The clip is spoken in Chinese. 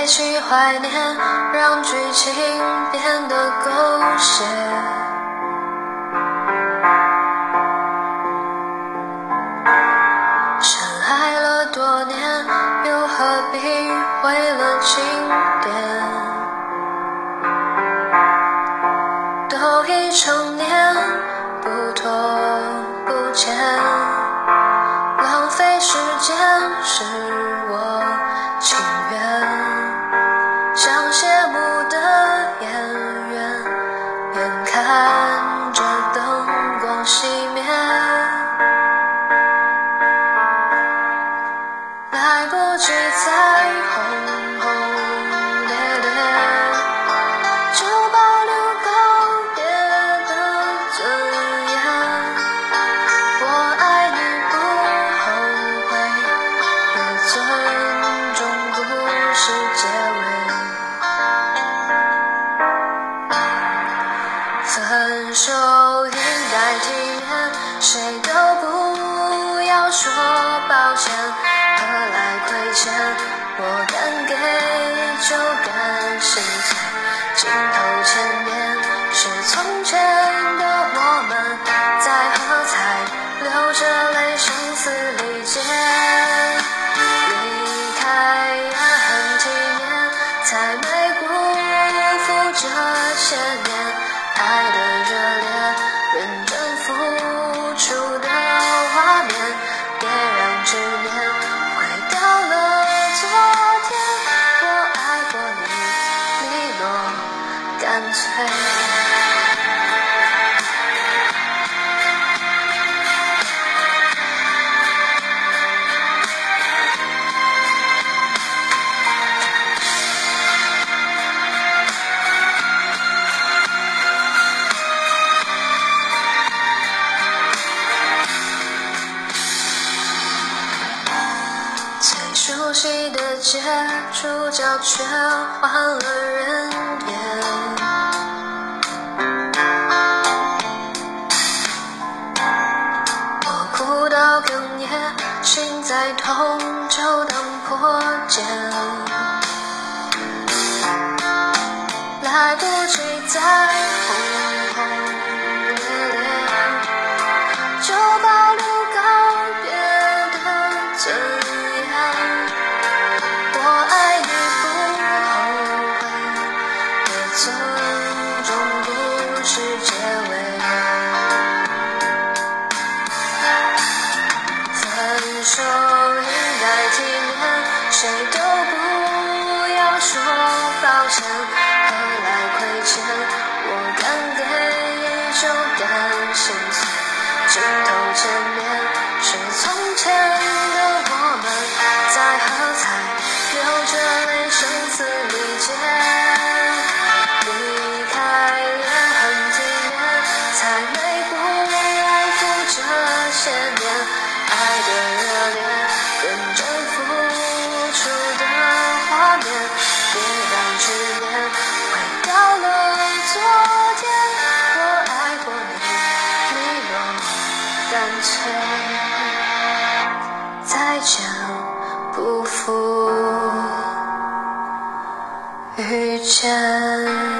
怀念，让剧情变得狗血。深爱了多年，又何必为了经典？都已成年，不拖不欠，浪费时间是来不及再轰轰烈烈，就保留告别的尊严。我爱你不后悔，也尊重故事结尾。分手应该体面，谁镜头前面是从前的我们，在喝彩，流着泪，声嘶力竭。离开也很体面，才没辜负这些年。爱的热烈，认真付干脆。最熟悉的街，主角却换了人演。在痛，就当破茧。来不及再手应该体面，谁不负遇见。